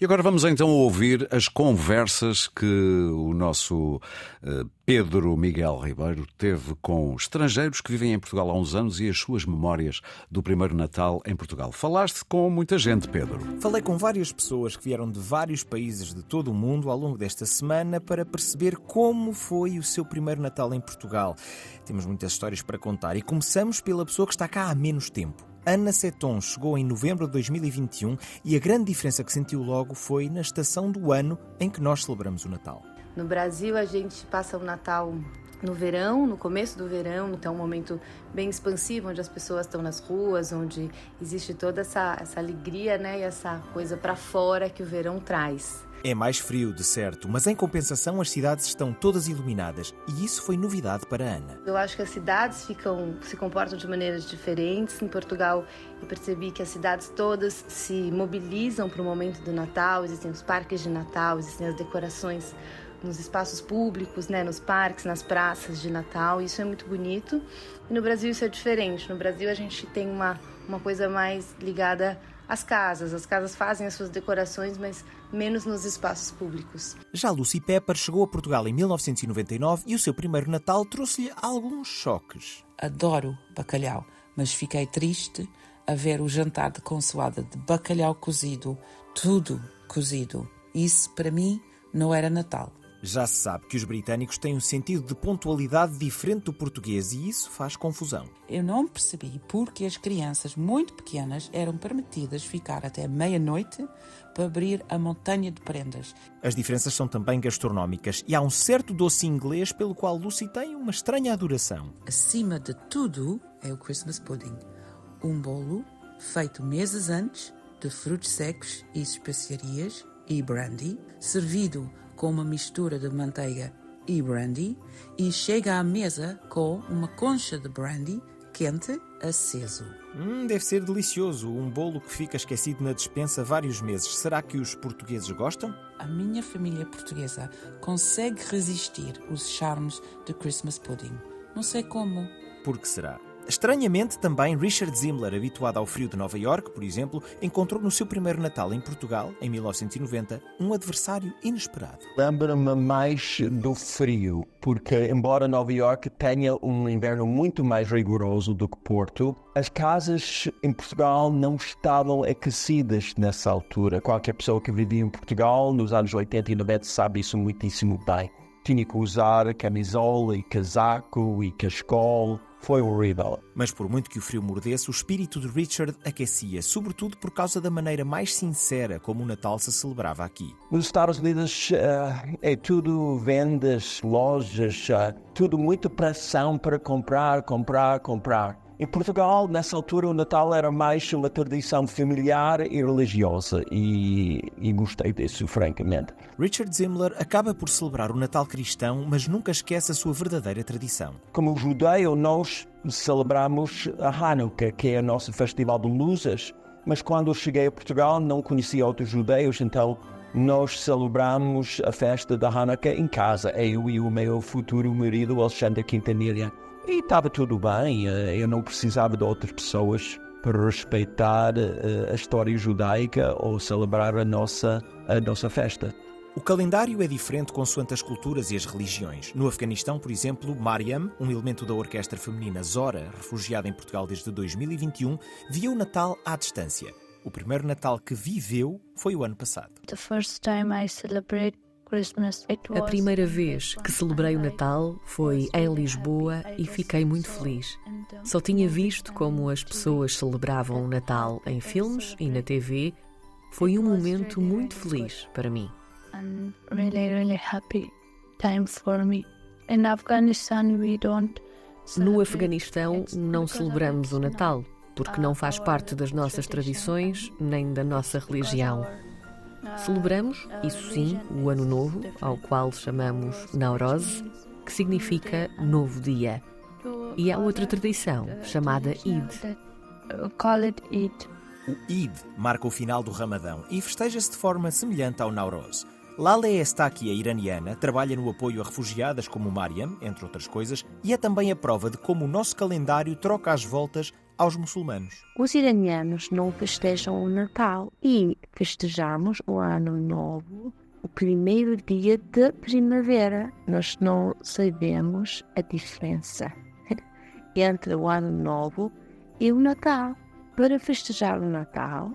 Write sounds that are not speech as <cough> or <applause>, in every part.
E agora vamos então ouvir as conversas que o nosso uh, Pedro Miguel Ribeiro teve com estrangeiros que vivem em Portugal há uns anos e as suas memórias do primeiro Natal em Portugal. Falaste com muita gente, Pedro. Falei com várias pessoas que vieram de vários países de todo o mundo ao longo desta semana para perceber como foi o seu primeiro Natal em Portugal. Temos muitas histórias para contar e começamos pela pessoa que está cá há menos tempo. Ana Seton chegou em novembro de 2021 e a grande diferença que sentiu logo foi na estação do ano em que nós celebramos o Natal. No Brasil, a gente passa o Natal no verão, no começo do verão, então um momento bem expansivo, onde as pessoas estão nas ruas, onde existe toda essa, essa alegria né, e essa coisa para fora que o verão traz. É mais frio, de certo, mas em compensação as cidades estão todas iluminadas e isso foi novidade para Ana. Eu acho que as cidades ficam, se comportam de maneiras diferentes. Em Portugal, eu percebi que as cidades todas se mobilizam para o momento do Natal. Existem os parques de Natal, existem as decorações nos espaços públicos, né, nos parques, nas praças de Natal. Isso é muito bonito. E no Brasil isso é diferente. No Brasil a gente tem uma, uma coisa mais ligada às casas. As casas fazem as suas decorações, mas menos nos espaços públicos. Já Lucy Pepper chegou a Portugal em 1999 e o seu primeiro Natal trouxe-lhe alguns choques. Adoro bacalhau, mas fiquei triste a ver o jantar de consoada de bacalhau cozido, tudo cozido. Isso, para mim, não era Natal. Já se sabe que os britânicos têm um sentido de pontualidade diferente do português e isso faz confusão. Eu não percebi porque as crianças muito pequenas eram permitidas ficar até meia-noite para abrir a montanha de prendas. As diferenças são também gastronómicas e há um certo doce inglês pelo qual Lucy tem uma estranha adoração. Acima de tudo é o Christmas pudding. Um bolo feito meses antes de frutos secos e especiarias e brandy, servido com uma mistura de manteiga e brandy e chega à mesa com uma concha de brandy quente aceso. Hum, deve ser delicioso. Um bolo que fica esquecido na despensa vários meses. Será que os portugueses gostam? A minha família portuguesa consegue resistir os charmes de Christmas pudding. Não sei como. Por que será? Estranhamente, também Richard Zimmler, habituado ao frio de Nova York, por exemplo, encontrou no seu primeiro Natal em Portugal, em 1990, um adversário inesperado. Lembra-me mais do frio, porque embora Nova York tenha um inverno muito mais rigoroso do que Porto, as casas em Portugal não estavam aquecidas nessa altura. Qualquer pessoa que vivia em Portugal nos anos 80 e 90 sabe isso muitíssimo bem. Tinha que usar camisola e casaco e cascol foi horrível. Mas por muito que o frio mordesse, o espírito de Richard aquecia, sobretudo por causa da maneira mais sincera como o Natal se celebrava aqui. Nos Estados Unidos uh, é tudo vendas, lojas, uh, tudo muito pressão para comprar, comprar, comprar. Em Portugal, nessa altura, o Natal era mais uma tradição familiar e religiosa e, e, gostei disso, francamente. Richard Zimmler acaba por celebrar o Natal cristão, mas nunca esquece a sua verdadeira tradição. Como judeu, nós celebramos a Hanukkah, que é o nosso festival de luzes, mas quando eu cheguei a Portugal não conhecia outros judeus, então nós celebramos a festa da Hanukkah em casa, eu e o meu futuro marido Alexandre Quintanilha. E estava tudo bem, eh, eu não precisava de outras pessoas para respeitar eh, a história judaica ou celebrar a nossa, a nossa festa. O calendário é diferente consoante as culturas e as religiões. No Afeganistão, por exemplo, Mariam, um elemento da orquestra feminina Zora, refugiada em Portugal desde 2021, via o Natal à distância. O primeiro Natal que viveu foi o ano passado. The first time I celebrate a primeira vez que celebrei o Natal foi em Lisboa e fiquei muito feliz. Só tinha visto como as pessoas celebravam o Natal em filmes e na TV. Foi um momento muito feliz para mim. No Afeganistão não celebramos o Natal porque não faz parte das nossas tradições nem da nossa religião. Celebramos, isso sim, o Ano Novo, ao qual chamamos Naurose, que significa Novo Dia. E há outra tradição, chamada Eid. O Eid marca o final do Ramadão e festeja-se de forma semelhante ao Naurose. Lale Estaki, a iraniana, trabalha no apoio a refugiadas como Mariam, entre outras coisas, e é também a prova de como o nosso calendário troca as voltas aos muçulmanos. Os iranianos não festejam o Natal e festejamos o Ano Novo o primeiro dia da primavera. Nós não sabemos a diferença <laughs> entre o Ano Novo e o Natal. Para festejar o Natal,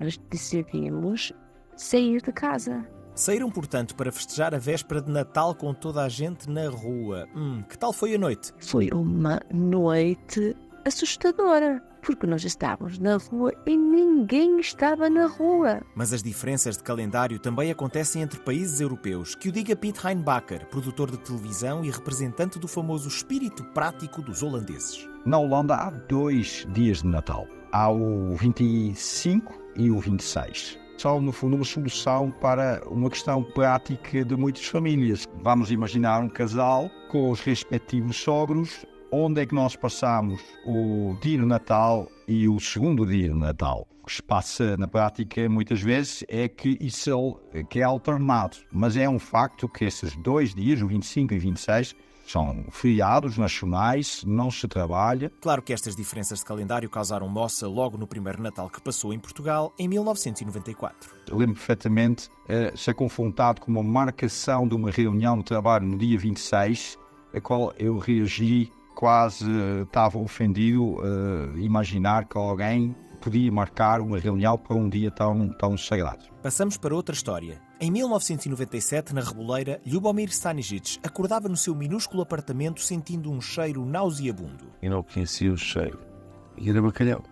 nós decidimos sair de casa. Saíram, portanto, para festejar a véspera de Natal com toda a gente na rua. Hum, que tal foi a noite? Foi uma noite assustadora, porque nós estávamos na rua e ninguém estava na rua. Mas as diferenças de calendário também acontecem entre países europeus, que o diga Piet Heinbacher, produtor de televisão e representante do famoso espírito prático dos holandeses. Na Holanda há dois dias de Natal. Há o 25 e o 26 são, no fundo, uma solução para uma questão prática de muitas famílias. Vamos imaginar um casal com os respectivos sogros onde é que nós passamos o dia de Natal e o segundo dia de Natal. O que se passa na prática muitas vezes é que isso é, que é alternado, mas é um facto que esses dois dias, o 25 e 26, são feriados nacionais, não se trabalha. Claro que estas diferenças de calendário causaram moça logo no primeiro Natal que passou em Portugal, em 1994. Lembro perfeitamente uh, ser confrontado com uma marcação de uma reunião de trabalho no dia 26, a qual eu reagi quase estava ofendido uh, imaginar que alguém podia marcar uma reunião para um dia tão, tão sagrado. Passamos para outra história. Em 1997, na Reboleira, Ljubomir Stanisic acordava no seu minúsculo apartamento sentindo um cheiro nauseabundo. E não conhecia o cheiro. E era bacalhau.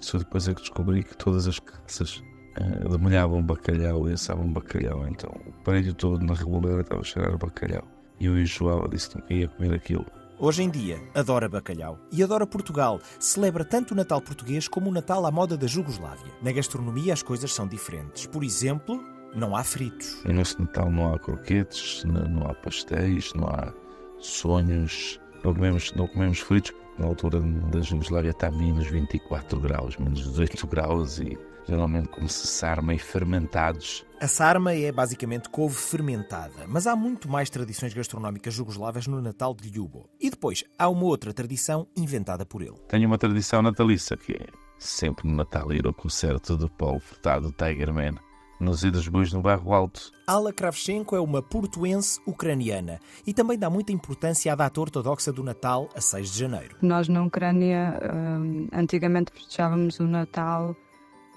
Só depois é que descobri que todas as casas uh, demolhavam bacalhau e assavam bacalhau. Então o prédio todo na Reboleira estava a cheirar bacalhau. E eu enjoava, disse que não ia comer aquilo. Hoje em dia, adora bacalhau e adora Portugal. Celebra tanto o Natal português como o Natal à moda da Jugoslávia. Na gastronomia, as coisas são diferentes. Por exemplo, não há fritos. E nesse Natal não há croquetes, não há pastéis, não há sonhos. Não comemos, não comemos fritos. Na altura da Jugoslávia está a menos 24 graus, menos 18 graus e geralmente como-se sarma e fermentados. A sarma é basicamente couve fermentada, mas há muito mais tradições gastronómicas jugoslavas no Natal de Ljubo. E depois há uma outra tradição inventada por ele. Tenho uma tradição natalícia que é sempre no Natal ir ao concerto do Paulo Furtado Tigerman nos Idas Bois no Barro Alto. Ala Kravchenko é uma portuense ucraniana e também dá muita importância à data ortodoxa do Natal, a 6 de janeiro. Nós na Ucrânia hum, antigamente festejávamos o Natal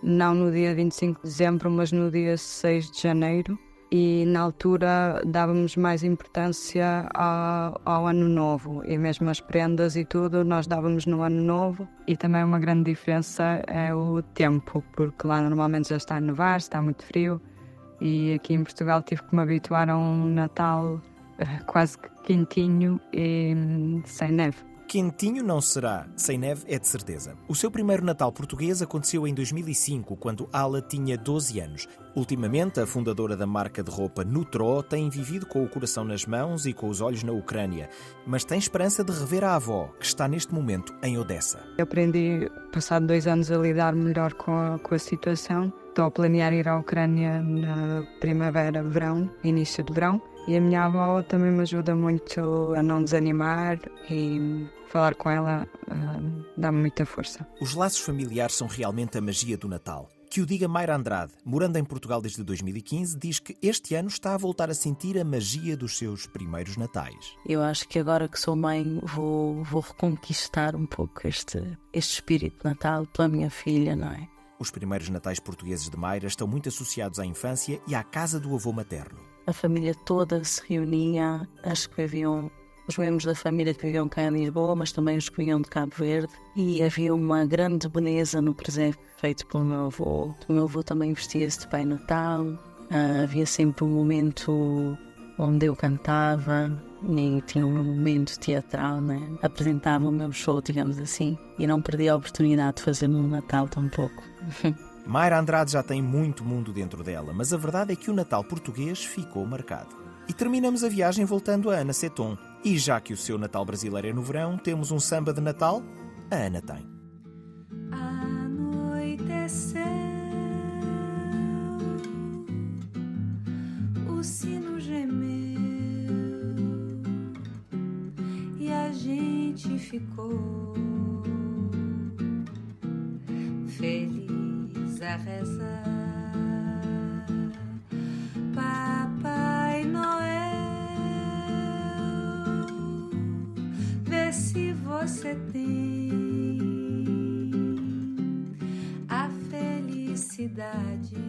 não no dia 25 de dezembro, mas no dia 6 de janeiro. E na altura dávamos mais importância ao, ao, ano novo e mesmo as prendas e tudo nós dávamos no ano novo. E também uma grande diferença é o tempo, porque lá normalmente já está a nevar, está muito frio. E aqui em Portugal tive que me habituar a um Natal eh, quase quentinho e hum, sem neve. Quentinho não será, sem neve é de certeza. O seu primeiro Natal português aconteceu em 2005, quando Ala tinha 12 anos. Ultimamente, a fundadora da marca de roupa Nutro tem vivido com o coração nas mãos e com os olhos na Ucrânia, mas tem esperança de rever a avó, que está neste momento em Odessa. Eu aprendi, passado dois anos, a lidar melhor com a, com a situação. Estou a planear ir à Ucrânia na primavera, verão, início de verão. E a minha avó também me ajuda muito a não desanimar e falar com ela uh, dá-me muita força. Os laços familiares são realmente a magia do Natal. Que o diga Mayra Andrade, morando em Portugal desde 2015, diz que este ano está a voltar a sentir a magia dos seus primeiros natais. Eu acho que agora que sou mãe vou, vou reconquistar um pouco este, este espírito de Natal pela minha filha, não é? Os primeiros natais portugueses de Mayra estão muito associados à infância e à casa do avô materno. A família toda se reunia, acho que haviam os membros da família que viviam cá em Lisboa, mas também os que vinham de Cabo Verde. E havia uma grande beleza no presente feito pelo meu avô. O meu avô também vestia-se de Pai Natal. Uh, havia sempre um momento onde eu cantava e tinha um momento teatral, né? apresentava o meu show, digamos assim, e não perdi a oportunidade de fazer no Natal tampouco. <laughs> Mayra Andrade já tem muito mundo dentro dela, mas a verdade é que o Natal português ficou marcado. E terminamos a viagem voltando a Ana Seton. E já que o seu Natal brasileiro é no verão, temos um samba de Natal? A Ana tem. Anoiteceu, o sino gemeu e a gente ficou você tem. A felicidade